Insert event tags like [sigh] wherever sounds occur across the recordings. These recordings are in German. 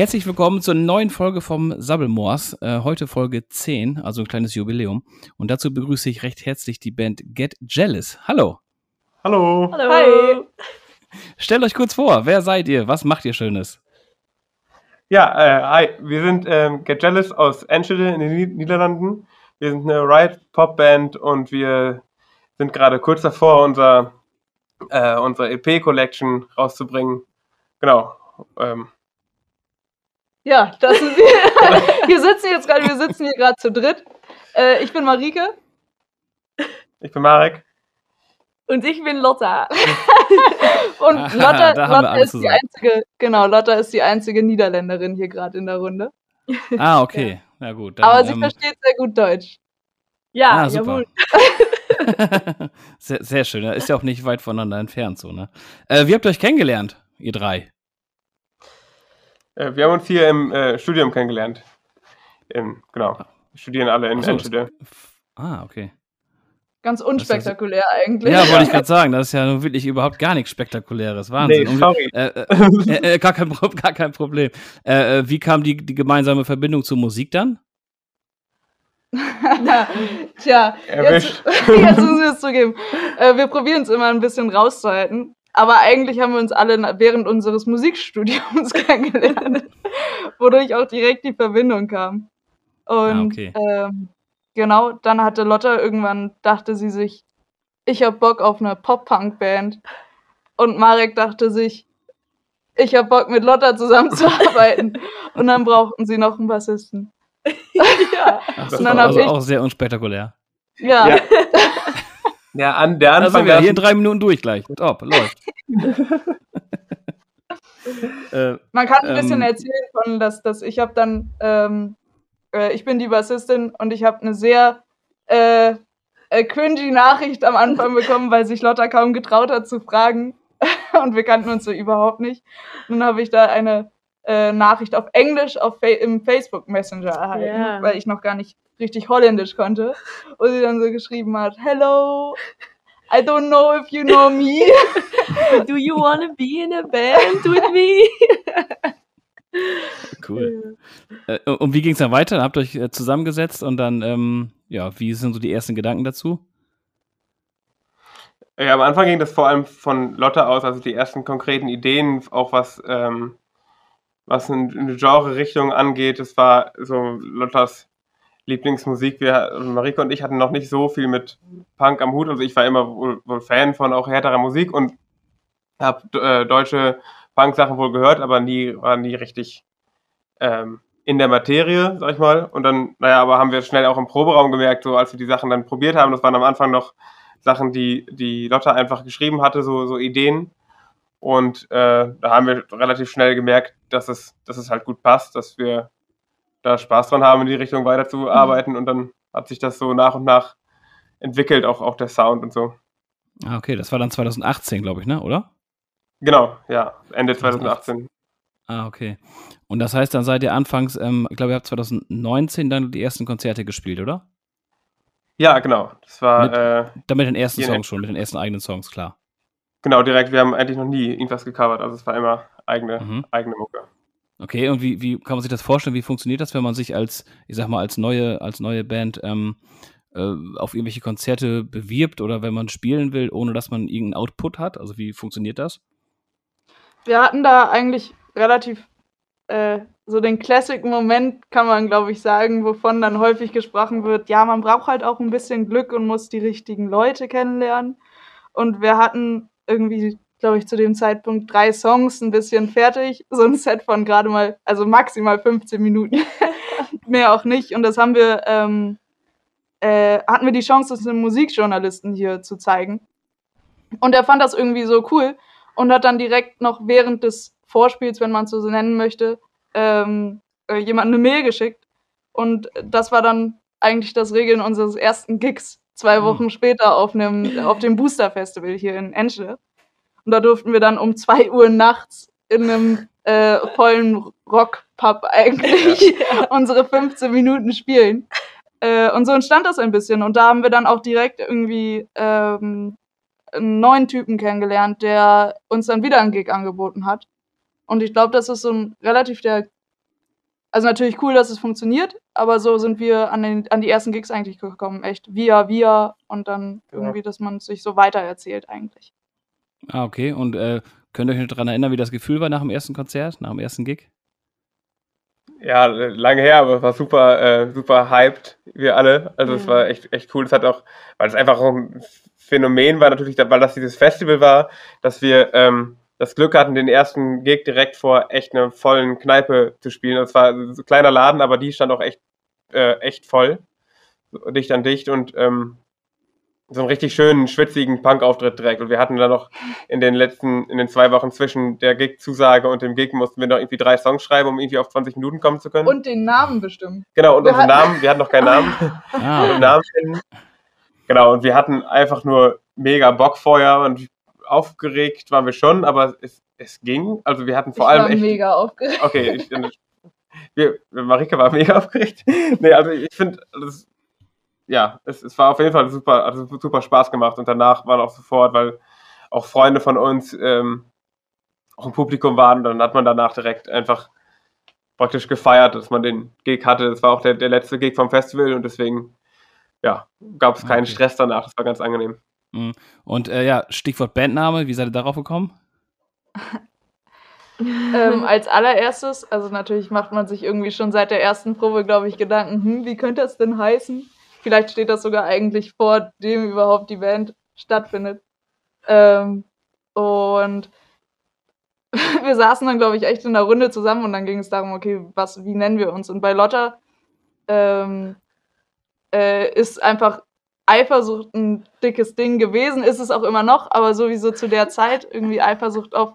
Herzlich willkommen zur neuen Folge vom Sabbelmoors. Äh, heute Folge 10, also ein kleines Jubiläum. Und dazu begrüße ich recht herzlich die Band Get Jealous. Hallo. Hallo. Hallo. Hi. Stellt euch kurz vor, wer seid ihr? Was macht ihr Schönes? Ja, äh, hi, wir sind ähm, Get Jealous aus Enschede in den Niederlanden. Wir sind eine Riot-Pop-Band und wir sind gerade kurz davor, unser, äh, unsere EP-Collection rauszubringen. Genau. Ähm, ja, das sind wir. [laughs] wir sitzen jetzt gerade, wir sitzen hier gerade zu dritt. Äh, ich bin Marike. Ich bin Marek. Und ich bin Lotta. [laughs] Und Lotta, Lotta ist zusammen. die einzige, genau, Lotta ist die einzige Niederländerin hier gerade in der Runde. Ah, okay. Ja, ja gut. Dann, Aber sie ähm, versteht sehr gut Deutsch. Ja, ah, jawohl. [laughs] sehr, sehr schön. Ist ja auch nicht weit voneinander entfernt, so, ne? Äh, wie habt ihr euch kennengelernt, ihr drei? Äh, wir haben uns hier im äh, Studium kennengelernt. Im, genau. Wir studieren alle in so, Enschede. Ah, okay. Ganz unspektakulär das, eigentlich. Ja, wollte ich [laughs] gerade sagen. Das ist ja nun wirklich überhaupt gar nichts Spektakuläres. Wahnsinn. Nee, sorry. Äh, äh, äh, äh, gar, kein, gar kein Problem. Äh, wie kam die, die gemeinsame Verbindung zur Musik dann? [laughs] Tja, jetzt, [laughs] jetzt müssen wir es zugeben. wir probieren es immer ein bisschen rauszuhalten. Aber eigentlich haben wir uns alle während unseres Musikstudiums [laughs] kennengelernt, wodurch auch direkt die Verbindung kam. Und ah, okay. ähm, genau, dann hatte Lotta irgendwann, dachte sie sich, ich hab Bock auf eine Pop-Punk-Band. Und Marek dachte sich, ich hab Bock mit Lotta zusammenzuarbeiten. [laughs] und dann brauchten sie noch einen Bassisten. [laughs] ja. Ach, und dann also ich, auch sehr unspektakulär. Ja. ja. Ja, an der Anfang. Da sind wir hier in drei Minuten durch gleich. Top, läuft. [laughs] [laughs] äh, Man kann ein bisschen ähm, erzählen von, dass, dass ich habe dann, ähm, äh, ich bin die Bassistin und ich habe eine sehr äh, äh, cringy Nachricht am Anfang bekommen, weil sich Lotta kaum getraut hat zu fragen. [laughs] und wir kannten uns so überhaupt nicht. Nun habe ich da eine äh, Nachricht auf Englisch auf Fa im Facebook Messenger erhalten, yeah. weil ich noch gar nicht richtig Holländisch konnte. Und sie dann so geschrieben hat, Hello, I don't know if you know me. [laughs] Do you want to be in a band with me? [laughs] Cool. Äh, und wie ging es dann weiter? Habt ihr euch äh, zusammengesetzt und dann, ähm, ja, wie sind so die ersten Gedanken dazu? Ja, am Anfang ging das vor allem von Lotte aus, also die ersten konkreten Ideen, auch was, ähm, was eine Genre-Richtung angeht. Das war so Lottas Lieblingsmusik. Wir, Marike und ich hatten noch nicht so viel mit Punk am Hut. Also ich war immer wohl, wohl Fan von auch härterer Musik und habe äh, deutsche Punk-Sachen wohl gehört, aber nie war nie richtig ähm, in der Materie, sag ich mal. Und dann, naja, aber haben wir schnell auch im Proberaum gemerkt, so als wir die Sachen dann probiert haben, das waren am Anfang noch Sachen, die die Lotte einfach geschrieben hatte, so, so Ideen. Und äh, da haben wir relativ schnell gemerkt, dass es, dass es halt gut passt, dass wir da Spaß dran haben, in die Richtung weiterzuarbeiten. Mhm. Und dann hat sich das so nach und nach entwickelt, auch, auch der Sound und so. Ah, okay, das war dann 2018, glaube ich, ne, oder? Genau, ja, Ende 2018. Ah, okay. Und das heißt, dann seid ihr anfangs, ähm, ich glaube, ihr habt 2019 dann die ersten Konzerte gespielt, oder? Ja, genau. Das war. Mit, äh, dann mit den ersten Songs schon, mit den ersten eigenen Songs, klar. Genau, direkt. Wir haben eigentlich noch nie irgendwas gecovert. Also es war immer eigene, mhm. eigene Mucke. Okay, und wie, wie kann man sich das vorstellen? Wie funktioniert das, wenn man sich als, ich sag mal, als neue, als neue Band ähm, äh, auf irgendwelche Konzerte bewirbt oder wenn man spielen will, ohne dass man irgendeinen Output hat? Also wie funktioniert das? Wir hatten da eigentlich relativ äh, so den Classic-Moment, kann man, glaube ich, sagen, wovon dann häufig gesprochen wird, ja, man braucht halt auch ein bisschen Glück und muss die richtigen Leute kennenlernen. Und wir hatten irgendwie glaube ich, zu dem Zeitpunkt drei Songs, ein bisschen fertig. So ein Set von gerade mal, also maximal 15 Minuten. [laughs] Mehr auch nicht. Und das haben wir, ähm, äh, hatten wir die Chance, das einem Musikjournalisten hier zu zeigen. Und er fand das irgendwie so cool und hat dann direkt noch während des Vorspiels, wenn man es so nennen möchte, ähm, äh, jemand eine Mail geschickt. Und das war dann eigentlich das Regeln unseres ersten Gigs zwei mhm. Wochen mhm. später auf, einem, auf dem Booster Festival hier in Enschede. Und da durften wir dann um 2 Uhr nachts in einem äh, vollen Rockpub eigentlich ja. [laughs] unsere 15 Minuten spielen. Äh, und so entstand das ein bisschen. Und da haben wir dann auch direkt irgendwie ähm, einen neuen Typen kennengelernt, der uns dann wieder einen Gig angeboten hat. Und ich glaube, das ist so ein relativ der also natürlich cool, dass es funktioniert, aber so sind wir an, den, an die ersten Gigs eigentlich gekommen. Echt via, via und dann Ja. irgendwie, dass man sich so weitererzählt eigentlich. Ah, okay. Und äh, könnt ihr euch noch daran erinnern, wie das Gefühl war nach dem ersten Konzert, nach dem ersten Gig? Ja, äh, lange her, aber es war super, äh, super hyped, wir alle. Also es Mhm. war echt, echt cool. Es hat auch, weil es einfach auch ein Phänomen war, natürlich, weil das dieses Festival war, dass wir ähm, das Glück hatten, den ersten Gig direkt vor echt einer vollen Kneipe zu spielen. Es war so ein kleiner Laden, aber die stand auch echt, äh, echt voll. Dicht an dicht und ähm, so einen richtig schönen, schwitzigen Punk-Auftritt direkt. Und wir hatten dann noch in den letzten, in den zwei Wochen zwischen der Gig-Zusage und dem Gig mussten wir noch irgendwie drei Songs schreiben, um irgendwie auf 20 Minuten kommen zu können. Und den Namen bestimmen. genau, und wir unseren hatten- Namen, wir hatten noch keinen Namen. [laughs] Ah, den Namen finden. Genau, und wir hatten einfach nur mega Bock vorher und aufgeregt waren wir schon, aber es, es ging. Also wir hatten vor ich allem war echt. mega aufgeregt. Okay, ich, wir, Marike war mega [laughs] aufgeregt. Nee, also ich finde, das, ja, es, es war auf jeden Fall super, also super Spaß gemacht und danach waren auch sofort, weil auch Freunde von uns ähm, auch im Publikum waren und dann hat man danach direkt einfach praktisch gefeiert, dass man den Gig hatte. Das war auch der, der letzte Gig vom Festival und deswegen, ja, gab es keinen Okay. Stress danach. Das war ganz angenehm. und äh, ja, Stichwort Bandname, wie seid ihr darauf gekommen? ähm, als allererstes, also natürlich macht man sich irgendwie schon seit der ersten Probe, glaube ich, Gedanken, hm, wie könnte das denn heißen? Vielleicht steht das sogar eigentlich vor dem überhaupt die Band stattfindet. Ähm, und [laughs] wir saßen dann, glaube ich, echt in der Runde zusammen und dann ging es darum, okay, was, wie nennen wir uns? Und bei Lotta ähm, äh, ist einfach Eifersucht ein dickes Ding gewesen, ist es auch immer noch, aber sowieso zu der Zeit irgendwie Eifersucht auf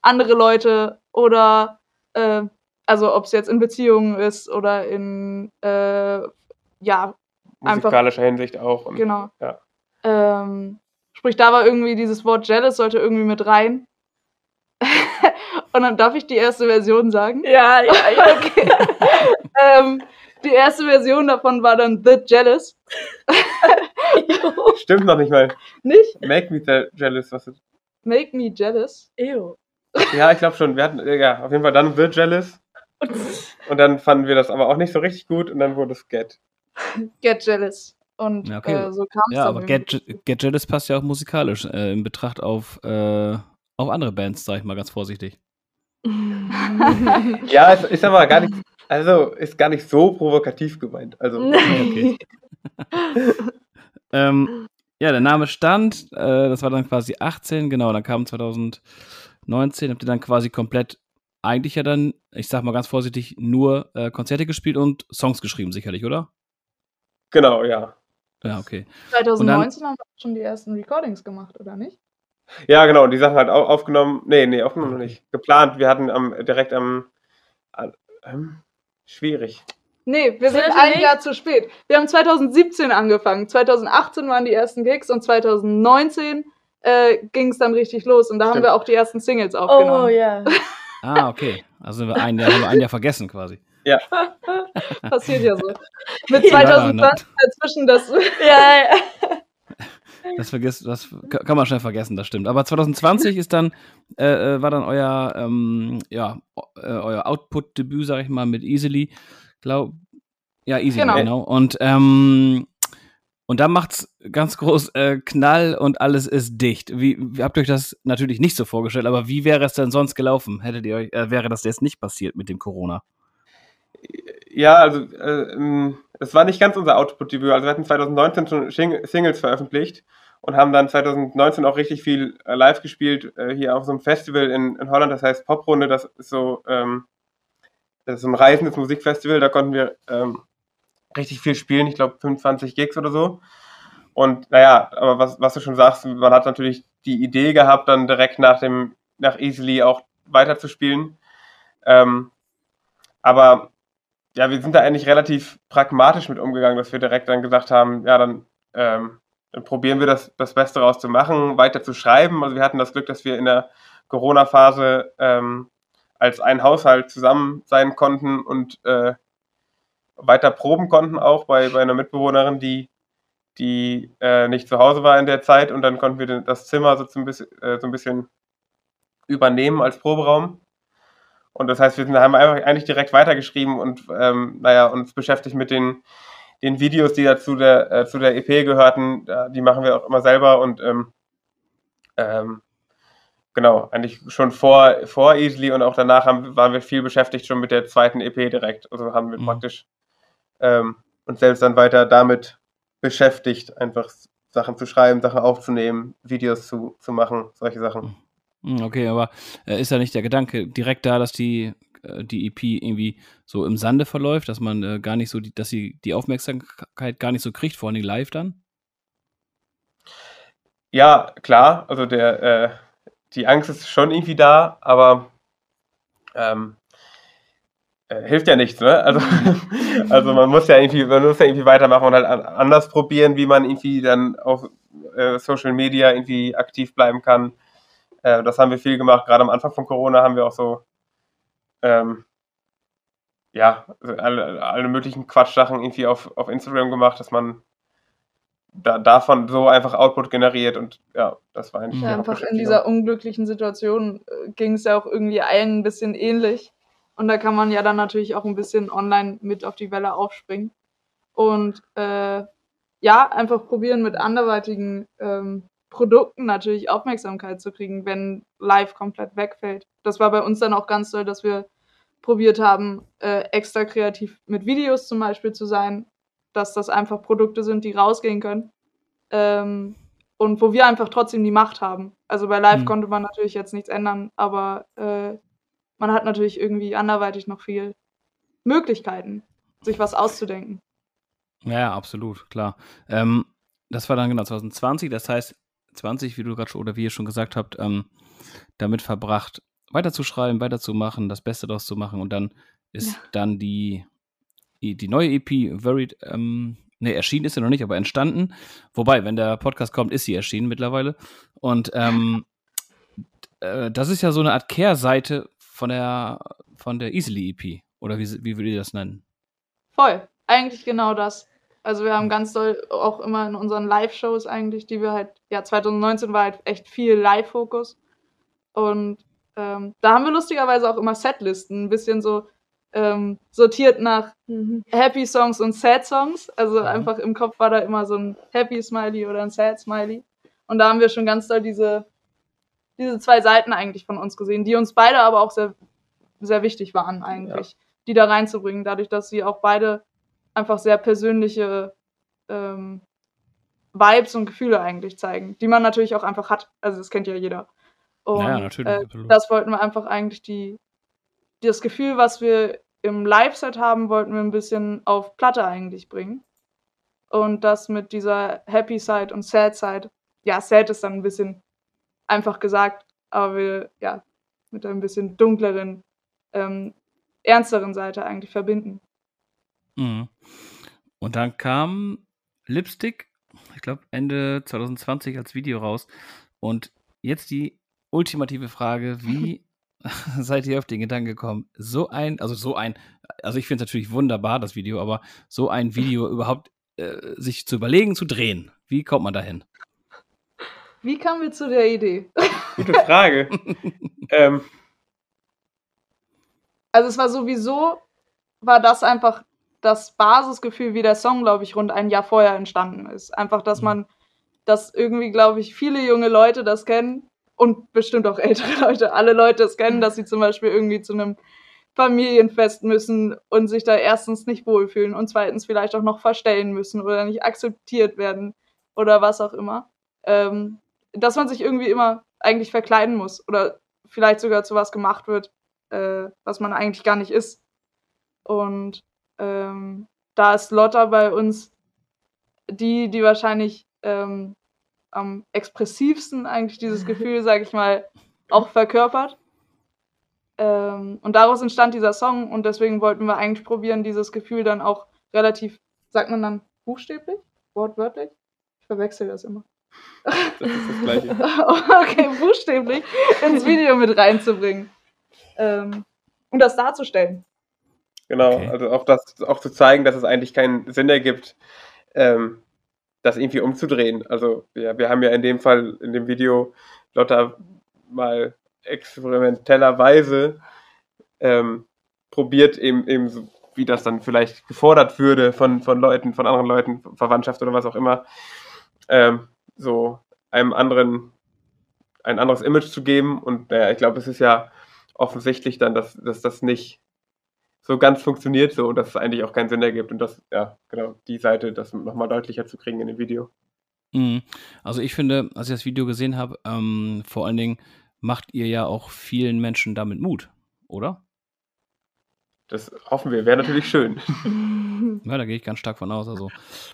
andere Leute oder äh, also ob es jetzt in Beziehungen ist oder in äh, ja Einfach- Musikalischer Hinsicht auch. Und, genau Ja. ähm, sprich da war irgendwie dieses Wort jealous sollte irgendwie mit rein [laughs] und dann darf ich die erste Version sagen Ja, ja, [laughs] ja. okay ähm, die erste Version davon war dann the jealous [laughs] Stimmt noch nicht mal. nicht Make me the jealous. Was ist, make me jealous Ew. ja, ich glaube schon. Wir hatten, ja, auf jeden Fall dann The Jealous. Und dann fanden wir das aber auch nicht so richtig gut und dann wurde es Get. [laughs] get jealous und Ja, okay. äh, so kam es Ja, aber. Get, Get Jealous passt ja auch musikalisch äh, in Betracht auf, äh, auf andere Bands, sag ich mal ganz vorsichtig. [laughs] Ja, es ist aber gar nicht, also ist gar nicht so provokativ gemeint. Also, [laughs] Okay. ähm, ja, der Name stand, äh, das war dann quasi 18, genau, dann kam 2019, habt ihr dann quasi komplett, eigentlich ja dann, ich sag mal ganz vorsichtig, nur äh, Konzerte gespielt und Songs geschrieben, sicherlich, oder? Genau, ja. Ja, okay. 2019 haben wir schon die ersten Recordings gemacht, oder nicht? Ja, genau, die Sachen halt au- aufgenommen. Nee, nee, aufgenommen noch nicht. Geplant, wir hatten am, direkt am, ähm, schwierig. Nee, wir sind Sollte ein nicht. Jahr zu spät. Wir haben 2017 angefangen. 2018 waren die ersten Gigs und 2019 äh, ging es dann richtig los. Und da haben Stimmt. wir auch die ersten Singles aufgenommen. Oh ja. Ah, okay. Also sind wir ein Jahr, haben wir ein Jahr vergessen quasi. [laughs] Passiert ja so. Mit Ja, 2020 dazwischen das. [laughs] Ja, ja. [laughs] Das vergisst, das ka- kann man schnell vergessen, das stimmt. Aber 2020 ist dann, äh, äh, war dann euer, ähm, ja, äh, euer Output-Debüt, sag ich mal, mit Easily. Glaub, ja, Easily, genau. Genau. Und, ähm, und da macht's ganz groß äh, Knall und alles ist dicht. Wie, wie habt ihr euch das natürlich nicht so vorgestellt, aber wie wäre es denn sonst gelaufen? Hättet ihr euch, äh, wäre das jetzt nicht passiert mit dem Corona? Ja, also äh, ähm, es war nicht ganz unser Output-Debüt. Also wir hatten 2019 schon Singles veröffentlicht und haben dann 2019 auch richtig viel äh, live gespielt, äh, hier auf so einem Festival in, in Holland, das heißt Poprunde, das ist so, ähm, das ist so ein reisendes Musikfestival, da konnten wir ähm, richtig viel spielen, ich glaube 25 Gigs oder so. Und naja, aber was, was du schon sagst, man hat natürlich die Idee gehabt, dann direkt nach dem, nach Easily auch weiterzuspielen. Ähm, aber ja, wir sind da eigentlich relativ pragmatisch mit umgegangen, dass wir direkt dann gesagt haben, ja, dann, ähm, dann probieren wir das, das Beste raus zu machen, weiter zu schreiben. Also wir hatten das Glück, dass wir in der Corona-Phase ähm, als ein Haushalt zusammen sein konnten und äh, weiter proben konnten, auch bei, bei einer Mitbewohnerin, die, die äh, nicht zu Hause war in der Zeit. Und dann konnten wir das Zimmer so, bisschen, äh, so ein bisschen übernehmen als Proberaum. Und das heißt, wir sind, haben einfach eigentlich direkt weitergeschrieben und ähm, naja, uns beschäftigt mit den, den Videos, die da zu der, äh, zu der EP gehörten. Die machen wir auch immer selber und ähm, ähm, genau, eigentlich schon vor, vor Easily und auch danach haben, waren wir viel beschäftigt schon mit der zweiten EP direkt. Also haben wir mhm. praktisch ähm, uns selbst dann weiter damit beschäftigt, einfach Sachen zu schreiben, Sachen aufzunehmen, Videos zu, zu machen, solche Sachen. Mhm. Okay, aber äh, ist ja nicht der Gedanke direkt da, dass die, äh, die EP irgendwie so im Sande verläuft, dass man äh, gar nicht so, die, dass sie die Aufmerksamkeit gar nicht so kriegt, vor allem live dann? Ja, klar, also der, äh, die Angst ist schon irgendwie da, aber ähm, äh, hilft ja nichts, ne? Also, [laughs] also man muss ja irgendwie, man muss ja irgendwie weitermachen und halt anders probieren, wie man irgendwie dann auf äh, Social Media irgendwie aktiv bleiben kann. Äh, das haben wir viel gemacht. Gerade am Anfang von Corona haben wir auch so ähm, ja, alle, alle möglichen Quatschsachen irgendwie auf, auf Instagram gemacht, dass man da, davon so einfach Output generiert und ja, das war eigentlich ja, einfach in dieser unglücklichen Situation äh, ging es ja auch irgendwie allen ein bisschen ähnlich. Und da kann man ja dann natürlich auch ein bisschen online mit auf die Welle aufspringen. Und äh, ja, einfach probieren mit anderweitigen ähm, Produkten natürlich Aufmerksamkeit zu kriegen, wenn live komplett wegfällt. Das war bei uns dann auch ganz toll, dass wir probiert haben, äh, extra kreativ mit Videos zum Beispiel zu sein dass das einfach Produkte sind, die rausgehen können. Ähm, und wo wir einfach trotzdem die Macht haben. Also bei Live mhm. konnte man natürlich jetzt nichts ändern, aber äh, man hat natürlich irgendwie anderweitig noch viel Möglichkeiten, sich was auszudenken. Ja, absolut, klar. Ähm, das war dann genau 2020, das heißt 20, wie du gerade schon oder wie ihr schon gesagt habt, ähm, damit verbracht, weiterzuschreiben, weiterzumachen, das Beste daraus zu machen und dann ist ja. dann die die, die neue EP, Very, ähm, ne, erschienen ist sie noch nicht, aber entstanden. Wobei, wenn der Podcast kommt, ist sie erschienen mittlerweile. Und ähm, äh, das ist ja so eine Art Kehrseite von der, von der Easily EP. Oder wie, wie würdet ihr das nennen? Voll. Eigentlich genau das. Also wir haben ganz doll auch immer in unseren Live-Shows eigentlich, die wir halt, ja, 2019 war halt echt viel Live-Fokus. Und ähm, da haben wir lustigerweise auch immer Setlisten, ein bisschen so ähm, sortiert nach mhm. Happy Songs und Sad Songs. Also mhm. einfach im Kopf war da immer so ein Happy Smiley oder ein Sad Smiley. Und da haben wir schon ganz doll diese, diese zwei Seiten eigentlich von uns gesehen, die uns beide aber auch sehr, sehr wichtig waren eigentlich, ja. die da reinzubringen, dadurch, dass sie auch beide einfach sehr persönliche ähm, Vibes und Gefühle eigentlich zeigen, die man natürlich auch einfach hat. Also das kennt ja jeder. Und ja, natürlich. Äh, das wollten wir einfach eigentlich die, das Gefühl, was wir im Live-Set haben, wollten wir ein bisschen auf Platte eigentlich bringen. Und das mit dieser Happy Side und Sad Side, ja, Sad ist dann ein bisschen einfach gesagt, aber wir, ja, mit ein bisschen dunkleren, ähm, ernsteren Seite eigentlich verbinden. Mhm. Und dann kam Lipstick, ich glaube Ende 2020 als Video raus. Und jetzt die ultimative Frage, wie [laughs] seid ihr auf den Gedanken gekommen, so ein, also so ein, also ich finde es natürlich wunderbar, das Video, aber so ein Video [laughs] überhaupt äh, sich zu überlegen, zu drehen? Wie kommt man dahin? Wie kamen wir zu der Idee? Gute Frage. [laughs] ähm. Also es war sowieso, war das einfach das Basisgefühl, wie der Song, glaube ich, rund ein Jahr vorher entstanden ist. Einfach, dass mhm. man, dass irgendwie, glaube ich, viele junge Leute das kennen, und bestimmt auch ältere [laughs] Leute, alle Leute es kennen, dass sie zum Beispiel irgendwie zu einem Familienfest müssen und sich da erstens nicht wohlfühlen und zweitens vielleicht auch noch verstellen müssen oder nicht akzeptiert werden oder was auch immer. Ähm, dass man sich irgendwie immer eigentlich verkleiden muss oder vielleicht sogar zu was gemacht wird, äh, was man eigentlich gar nicht ist. Und ähm, da ist Lotta bei uns die, die wahrscheinlich ähm, am expressivsten eigentlich dieses [laughs] Gefühl, sag ich mal, auch verkörpert. Ähm, und daraus entstand dieser Song und deswegen wollten wir eigentlich probieren, dieses Gefühl dann auch relativ, sagt man dann buchstäblich, wortwörtlich? Ich verwechsel das immer. Das ist das Gleiche. [laughs] okay, buchstäblich ins Video mit reinzubringen. Ähm, um das darzustellen. Genau, okay. also auch das auch zu zeigen, dass es eigentlich keinen Sinn ergibt, ähm, das irgendwie umzudrehen. Also ja, wir haben ja in dem Fall, in dem Video, Lotta mal experimentellerweise ähm, probiert, eben, eben so, wie das dann vielleicht gefordert würde von, von Leuten, von anderen Leuten, Verwandtschaft oder was auch immer, ähm, so einem anderen, ein anderes Image zu geben. Und äh, ich glaube, es ist ja offensichtlich dann, dass, dass das nicht so ganz funktioniert so und dass es eigentlich auch keinen Sinn ergibt und das, ja, genau, die Seite, das nochmal deutlicher zu kriegen in dem Video. Mhm. Also ich finde, als ich das Video gesehen habe, ähm, vor allen Dingen macht ihr ja auch vielen Menschen damit Mut, oder? Das hoffen wir, wäre natürlich schön. [laughs] Ja, da gehe ich ganz stark von aus. Also,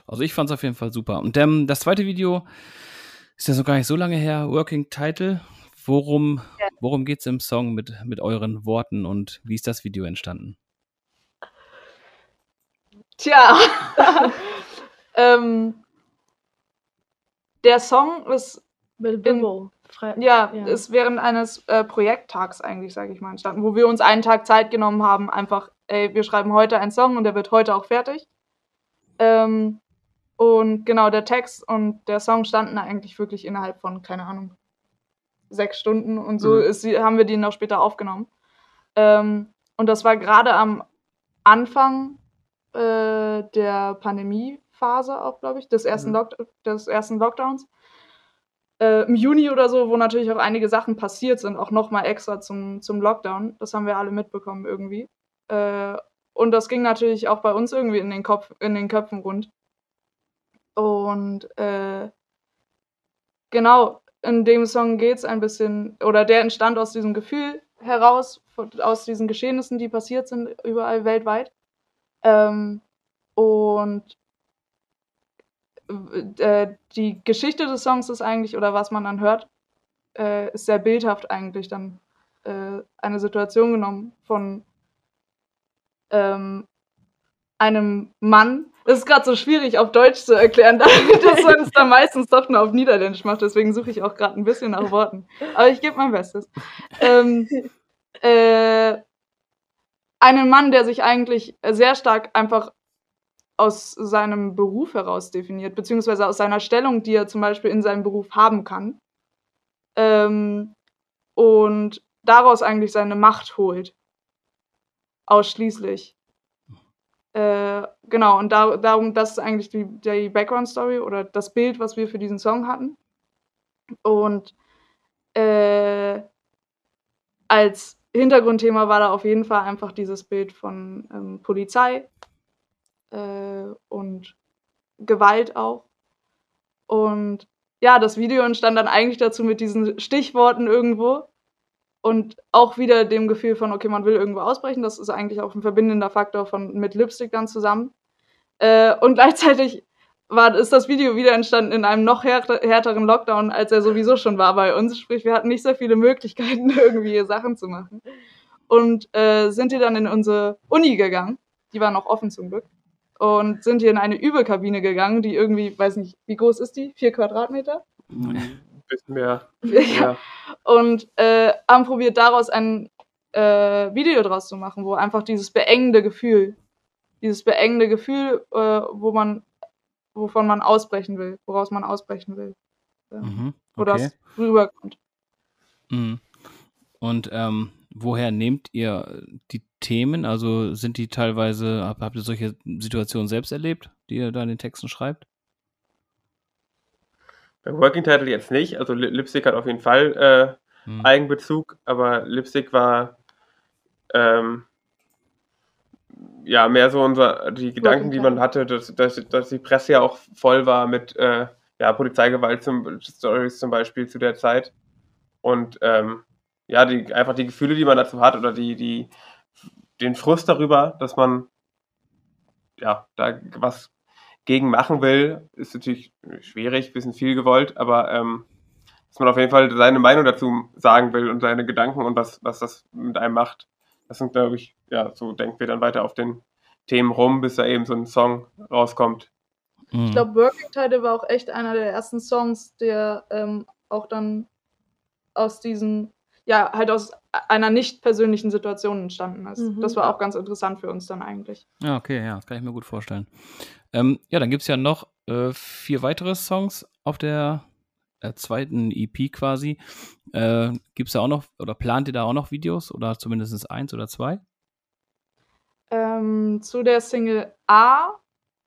also ich fand es auf jeden Fall super. Und ähm, das zweite Video ist ja so gar nicht so lange her, Working Title. Worum, worum geht es im Song mit, mit euren Worten und wie ist das Video entstanden? Tja, [laughs] ähm, der Song ist in, ja, ja, ist während eines äh, Projekttags eigentlich, sage ich mal, entstanden, wo wir uns einen Tag Zeit genommen haben, einfach, ey, wir schreiben heute einen Song und der wird heute auch fertig. Ähm, und genau, der Text und der Song standen eigentlich wirklich innerhalb von, keine Ahnung, sechs Stunden und so mhm. ist, haben wir die noch später aufgenommen. Ähm, und das war gerade am Anfang äh, der Pandemiephase auch, glaube ich, des ersten, mhm. des ersten Lockdowns. Äh, Im Juni oder so, wo natürlich auch einige Sachen passiert sind, auch nochmal extra zum, zum Lockdown. Das haben wir alle mitbekommen irgendwie. Äh, und das ging natürlich auch bei uns irgendwie in den, Kopf, in den Köpfen rund. Und äh, genau, in dem Song geht es ein bisschen, oder der entstand aus diesem Gefühl heraus, aus diesen Geschehnissen, die passiert sind überall weltweit. Ähm, und äh, die Geschichte des Songs ist eigentlich, oder was man dann hört, äh, ist sehr bildhaft eigentlich dann äh, eine Situation genommen von ähm, einem Mann. Das ist gerade so schwierig auf Deutsch zu erklären, [laughs] da das uns dann [laughs] meistens doch nur auf Niederländisch macht. Deswegen suche ich auch gerade ein bisschen nach Worten. Aber ich gebe mein Bestes. Ähm, äh, einen Mann, der sich eigentlich sehr stark einfach aus seinem Beruf heraus definiert, beziehungsweise aus seiner Stellung, die er zum Beispiel in seinem Beruf haben kann. Ähm, und daraus eigentlich seine Macht holt. Ausschließlich. Äh, genau, und da, darum, das ist eigentlich die, die Background-Story oder das Bild, was wir für diesen Song hatten. Und äh, als Hintergrundthema war da auf jeden Fall einfach dieses Bild von ähm, Polizei äh, und Gewalt auch. Und ja, das Video entstand dann eigentlich dazu mit diesen Stichworten irgendwo und auch wieder dem Gefühl von, okay, man will irgendwo ausbrechen. Das ist eigentlich auch ein verbindender Faktor von mit Lipstick dann zusammen. Äh, und gleichzeitig war, ist das Video wieder entstanden in einem noch härter, härteren Lockdown, als er sowieso schon war bei uns. Sprich, wir hatten nicht so viele Möglichkeiten, [laughs] irgendwie Sachen zu machen. Und äh, sind hier dann in unsere Uni gegangen. Die war noch offen zum Glück. Und sind hier in eine Übelkabine gegangen, die irgendwie, weiß nicht, wie groß ist die? Vier Quadratmeter? Ein bisschen mehr. [laughs] ja. Und äh, haben probiert, daraus ein äh, Video draus zu machen, wo einfach dieses beengende Gefühl, dieses beengende Gefühl, äh, wo man wovon man ausbrechen will, woraus man ausbrechen will. Ja. Mhm, okay. Wo das rüberkommt. Mhm. Und ähm, woher nehmt ihr die Themen? Also sind die teilweise, habt ihr solche Situationen selbst erlebt, die ihr da in den Texten schreibt? Beim Working Title jetzt nicht. Also Lipstick hat auf jeden Fall äh, hm. Eigenbezug, aber Lipstick war ähm, ja, mehr so unser, die Gedanken, die man hatte, dass, dass, dass die Presse ja auch voll war mit äh, ja, Polizeigewalt zum Stories zum Beispiel zu der Zeit. Und ähm, ja, die, einfach die Gefühle, die man dazu hat oder die, die, den Frust darüber, dass man ja, da was gegen machen will, ist natürlich schwierig, bisschen viel gewollt, aber ähm, dass man auf jeden Fall seine Meinung dazu sagen will und seine Gedanken und was, was das mit einem macht. Das sind, glaube ich, ja, so denken wir dann weiter auf den Themen rum, bis da eben so ein Song rauskommt. Mhm. Ich glaube, Working Title war auch echt einer der ersten Songs, der ähm, auch dann aus diesen, ja, halt aus einer nicht persönlichen Situation entstanden ist. Mhm. Das war auch ganz interessant für uns dann eigentlich. Ja, okay, ja, das kann ich mir gut vorstellen. Ähm, ja, dann gibt es ja noch äh, vier weitere Songs auf der zweiten EP quasi. Äh, Gibt es da auch noch, oder plant ihr da auch noch Videos oder zumindest eins oder zwei? Ähm, zu der Single A,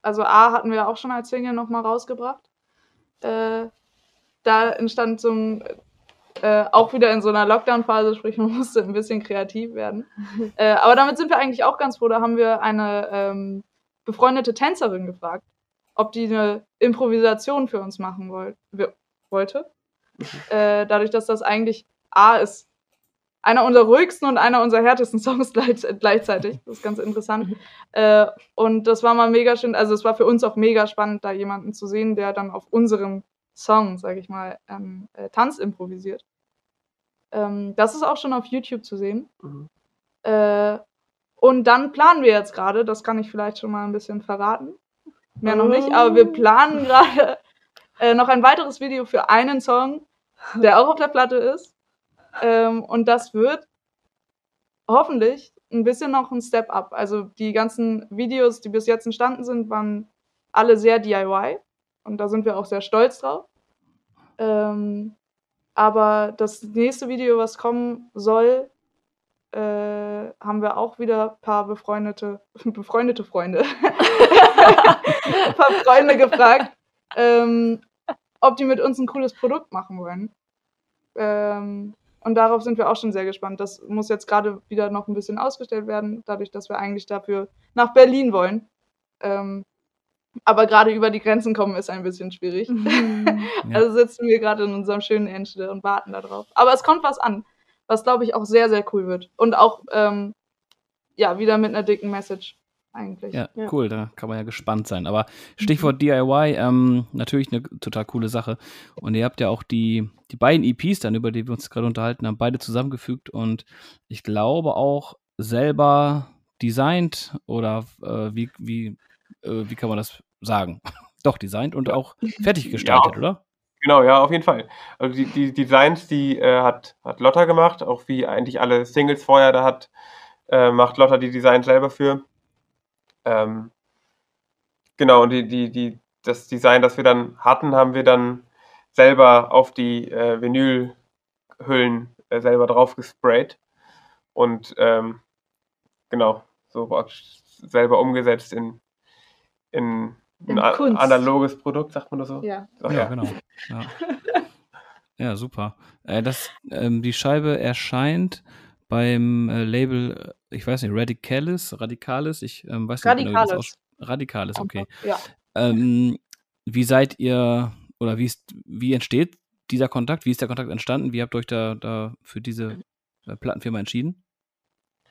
also A hatten wir auch schon als Single nochmal rausgebracht. Äh, da entstand so ein, äh, auch wieder in so einer Lockdown-Phase, sprich man [laughs] musste ein bisschen kreativ werden. äh, aber damit sind wir eigentlich auch ganz froh. Da haben wir eine ähm, befreundete Tänzerin gefragt, ob die eine Improvisation für uns machen wollt, wollte. Äh, dadurch, dass das eigentlich A ist einer unserer ruhigsten und einer unserer härtesten [laughs] Songs gleichzeitig. Das ist ganz interessant. Äh, und das war mal mega schön. Also es war für uns auch mega spannend, da jemanden zu sehen, der dann auf unserem Song, sage ich mal, ähm, äh, Tanz improvisiert. Ähm, das ist auch schon auf YouTube zu sehen. Mhm. Äh, und dann planen wir jetzt gerade, das kann ich vielleicht schon mal ein bisschen verraten. Mehr noch nicht, aber wir planen gerade äh, noch ein weiteres Video für einen Song, der auch auf der Platte ist. Ähm, und das wird hoffentlich ein bisschen noch ein Step up. Also die ganzen Videos, die bis jetzt entstanden sind, waren alle sehr DIY. Und da sind wir auch sehr stolz drauf. Ähm, aber das nächste Video, was kommen soll, äh, haben wir auch wieder ein paar befreundete, [laughs] befreundete Freunde, [laughs] ein paar Freunde gefragt, ähm, ob die mit uns ein cooles Produkt machen wollen. Ähm, und darauf sind wir auch schon sehr gespannt. Das muss jetzt gerade wieder noch ein bisschen ausgestellt werden, dadurch, dass wir eigentlich dafür nach Berlin wollen. Ähm, aber gerade über die Grenzen kommen ist ein bisschen schwierig. Mhm. [laughs] also sitzen wir gerade in unserem schönen Enschede und warten darauf. Aber es kommt was an, was glaube ich auch sehr, sehr cool wird. Und auch ähm, ja, wieder mit einer dicken Message eigentlich. Ja, ja, cool, da kann man ja gespannt sein. Aber Stichwort mhm. DIY, ähm, natürlich eine total coole Sache. Und ihr habt ja auch die, die beiden EPs dann, über die wir uns gerade unterhalten haben, beide zusammengefügt und ich glaube auch selber designt oder äh, wie, wie, äh, wie kann man das sagen? [laughs] Doch, designt und auch fertig [laughs] gestaltet, ja. oder? Genau, ja, auf jeden Fall. Also die, die Designs, die äh, hat, hat Lotta gemacht, auch wie eigentlich alle Singles vorher, da hat, äh, macht Lotta die Designs selber für. Ähm, genau, und die, die, die, das Design, das wir dann hatten, haben wir dann selber auf die äh, Vinylhüllen äh, selber drauf gesprayt. Und ähm, genau, so selber umgesetzt in, in ein in analoges Produkt, sagt man das so? Ja, Ach, ja, ja, genau. Ja, [laughs] ja super. Äh, das, ähm, die Scheibe erscheint beim äh, Label, ich weiß nicht, Radicalis, Radikalis, ich ähm, weiß nicht genau, wie Radikalis, okay. Ja. Ähm, wie seid ihr oder wie ist, wie entsteht dieser Kontakt? Wie ist der Kontakt entstanden? Wie habt ihr euch da, da für diese äh, Plattenfirma entschieden?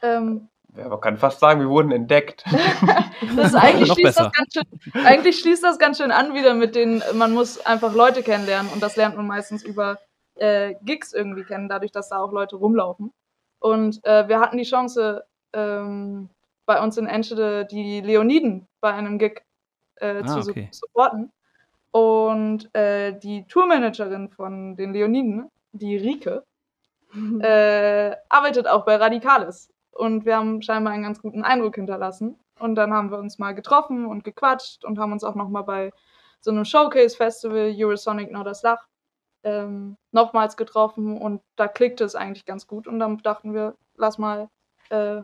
Ähm, ja, man kann fast sagen, wir wurden entdeckt. [laughs] das [laughs] eigentlich, schließt das ganz schön, eigentlich schließt das ganz schön an wieder mit den, man muss einfach Leute kennenlernen und das lernt man meistens über äh, Gigs irgendwie kennen, dadurch, dass da auch Leute rumlaufen. Und äh, wir hatten die Chance, ähm, bei uns in Enschede die Leoniden bei einem Gig äh, ah, zu okay. supporten. Und äh, die Tourmanagerin von den Leoniden, die Rike, äh, arbeitet auch bei Radikalis. Und wir haben scheinbar einen ganz guten Eindruck hinterlassen. Und dann haben wir uns mal getroffen und gequatscht und haben uns auch nochmal bei so einem Showcase-Festival Eurosonic Norderslach ähm, nochmals getroffen und da klickte es eigentlich ganz gut und dann dachten wir, lass mal äh,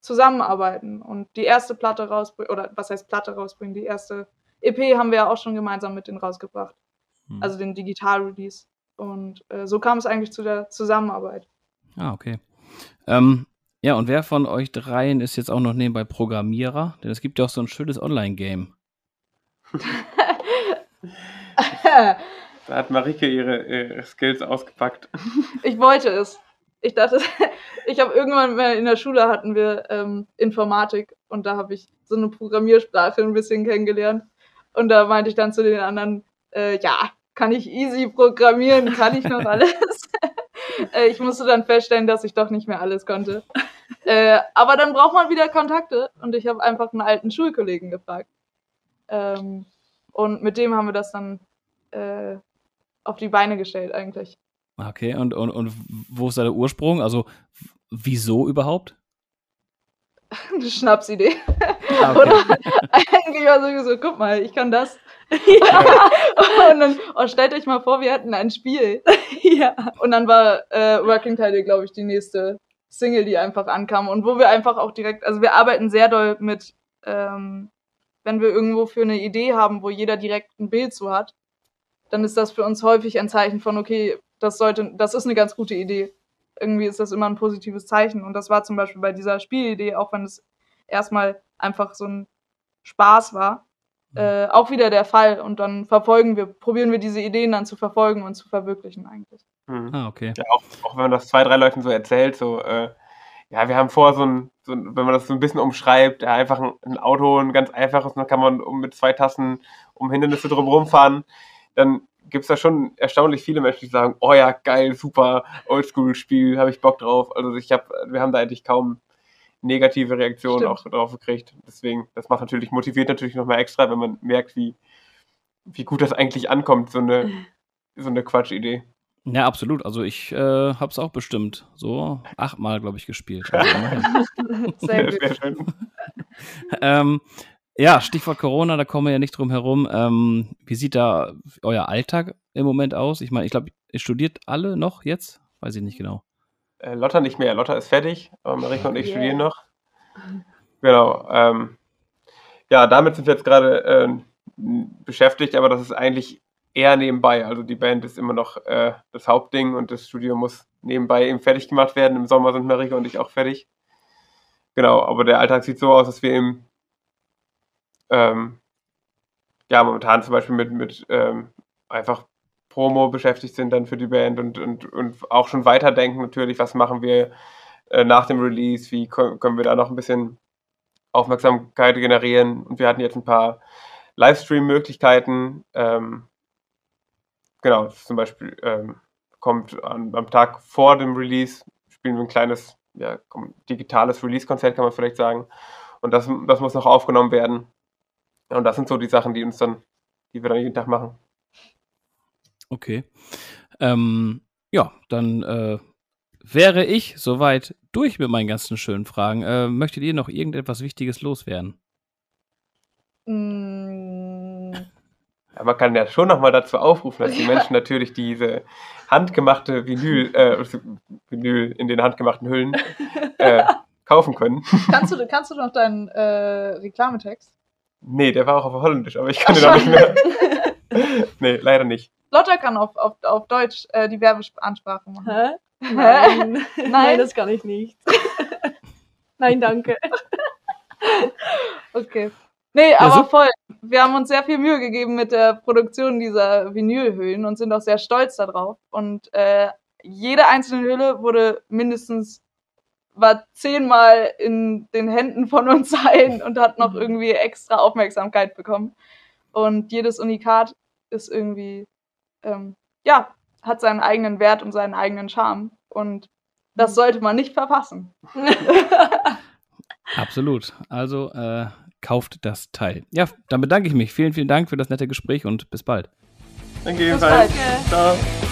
zusammenarbeiten und die erste Platte rausbringen, oder was heißt Platte rausbringen, die erste EP haben wir ja auch schon gemeinsam mit denen rausgebracht, hm. also den Digital-Release und äh, so kam es eigentlich zu der Zusammenarbeit. Ah, okay. Ähm, ja, und wer von euch dreien ist jetzt auch noch nebenbei Programmierer? Denn es gibt ja auch so ein schönes Online-Game. [laughs] [laughs] Da hat Marike ihre, ihre Skills ausgepackt. [laughs] Ich wollte es. Ich dachte, [laughs] ich habe irgendwann mal in der Schule hatten wir ähm, Informatik und da habe ich so eine Programmiersprache ein bisschen kennengelernt. Und da meinte ich dann zu den anderen, äh, ja, kann ich easy programmieren, kann ich noch alles. [laughs] äh, ich musste dann feststellen, dass ich doch nicht mehr alles konnte. Äh, aber dann braucht man wieder Kontakte und ich habe einfach einen alten Schulkollegen gefragt. Ähm, und mit dem haben wir das dann äh, auf die Beine gestellt eigentlich. Okay, und, und, und wo ist da der Ursprung? Also wieso überhaupt? [laughs] eine Schnapsidee. Ah, okay. Oder eigentlich war so, so, guck mal, ich kann das. [laughs] ja. [laughs] Und dann, oh, stellt euch mal vor, wir hätten ein Spiel. ja. Und dann war äh, Working Title, glaube ich, die nächste Single, die einfach ankam. Und wo wir einfach auch direkt, also wir arbeiten sehr doll mit, ähm, wenn wir irgendwo für eine Idee haben, wo jeder direkt ein Bild zu hat, dann ist das für uns häufig ein Zeichen von, okay, das sollte, das ist eine ganz gute Idee. Irgendwie ist das immer ein positives Zeichen. Und das war zum Beispiel bei dieser Spielidee, auch wenn es erstmal einfach so ein Spaß war, äh, auch wieder der Fall. Und dann verfolgen wir, probieren wir diese Ideen dann zu verfolgen und zu verwirklichen eigentlich. Mhm. Ah, okay. Ja, auch, auch wenn man das zwei, drei Leuten so erzählt, so, äh, ja, wir haben vor, so ein, so ein, wenn man das so ein bisschen umschreibt, ja, einfach ein, ein Auto, ein ganz einfaches, dann kann man um, mit zwei Tassen um Hindernisse drumherum fahren, dann gibt es da schon erstaunlich viele Menschen, die sagen, oh ja, geil, super, Oldschool-Spiel, habe ich Bock drauf. Also ich habe, wir haben da eigentlich kaum negative Reaktionen Stimmt. auch drauf gekriegt. Deswegen, das macht natürlich, motiviert natürlich nochmal extra, wenn man merkt, wie, wie gut das eigentlich ankommt, so eine, [laughs] so eine Quatschidee. Ja, absolut. Also ich äh, habe es auch bestimmt so achtmal, glaube ich, gespielt. Also. [laughs] [laughs] Sehr gut. Sehr schön. ähm, ja, Stichwort Corona, da kommen wir ja nicht drum herum. Ähm, wie sieht da euer Alltag im Moment aus? Ich meine, ich glaube, ihr studiert alle noch jetzt? Weiß ich nicht genau. Äh, Lotta nicht mehr. Lotta ist fertig, aber Marika und ich Yeah. studieren noch. Genau. Ähm, ja, damit sind wir jetzt gerade ähm, beschäftigt, aber das ist eigentlich eher nebenbei. Also die Band ist immer noch äh, das Hauptding und das Studio muss nebenbei eben fertig gemacht werden. Im Sommer sind Marika und ich auch fertig. Genau, aber der Alltag sieht so aus, dass wir eben ähm, ja momentan zum Beispiel mit, mit ähm, einfach Promo beschäftigt sind dann für die Band und, und, und auch schon weiterdenken natürlich, was machen wir äh, nach dem Release, wie können wir da noch ein bisschen Aufmerksamkeit generieren und wir hatten jetzt ein paar Livestream-Möglichkeiten. Ähm, genau, zum Beispiel ähm, kommt an, am Tag vor dem Release, spielen wir ein kleines, ja, digitales Release-Konzert, kann man vielleicht sagen. Und das, das muss noch aufgenommen werden. Ja, Und das sind so die Sachen, die uns dann, die wir dann jeden Tag machen. Okay. Ähm, ja, dann äh, wäre ich soweit durch mit meinen ganzen schönen Fragen. Äh, möchtet ihr noch irgendetwas Wichtiges loswerden? Mm, [laughs] Ja, man kann ja schon nochmal dazu aufrufen, dass die Menschen natürlich diese handgemachte Vinyl, äh, Vinyl in den handgemachten Hüllen äh, [laughs] kaufen können. kannst, du, kannst du noch deinen äh, Reklametext? Nee, der war auch auf Holländisch, aber ich kann den auch nicht mehr. [laughs] nee, leider nicht. Lotta kann auf, auf, auf Deutsch äh, die Werbeansprache machen. Hä? Nein. [laughs] Nein? Nein, das kann ich nicht. [laughs] Nein, danke. Okay. Nee, aber super. voll. Wir haben uns sehr viel Mühe gegeben mit der Produktion dieser Vinylhüllen und sind auch sehr stolz darauf. Und äh, jede einzelne Hülle wurde mindestens, war zehnmal in den Händen von uns allen und hat noch irgendwie extra Aufmerksamkeit bekommen. Und jedes Unikat ist irgendwie, ähm, ja, hat seinen eigenen Wert und seinen eigenen Charme. Und das sollte man nicht verpassen. [laughs] Absolut. Also äh, kauft das Teil. Ja, dann bedanke ich mich. Vielen, vielen Dank für das nette Gespräch und bis bald. Danke Bis bald. jedenfalls. Ciao.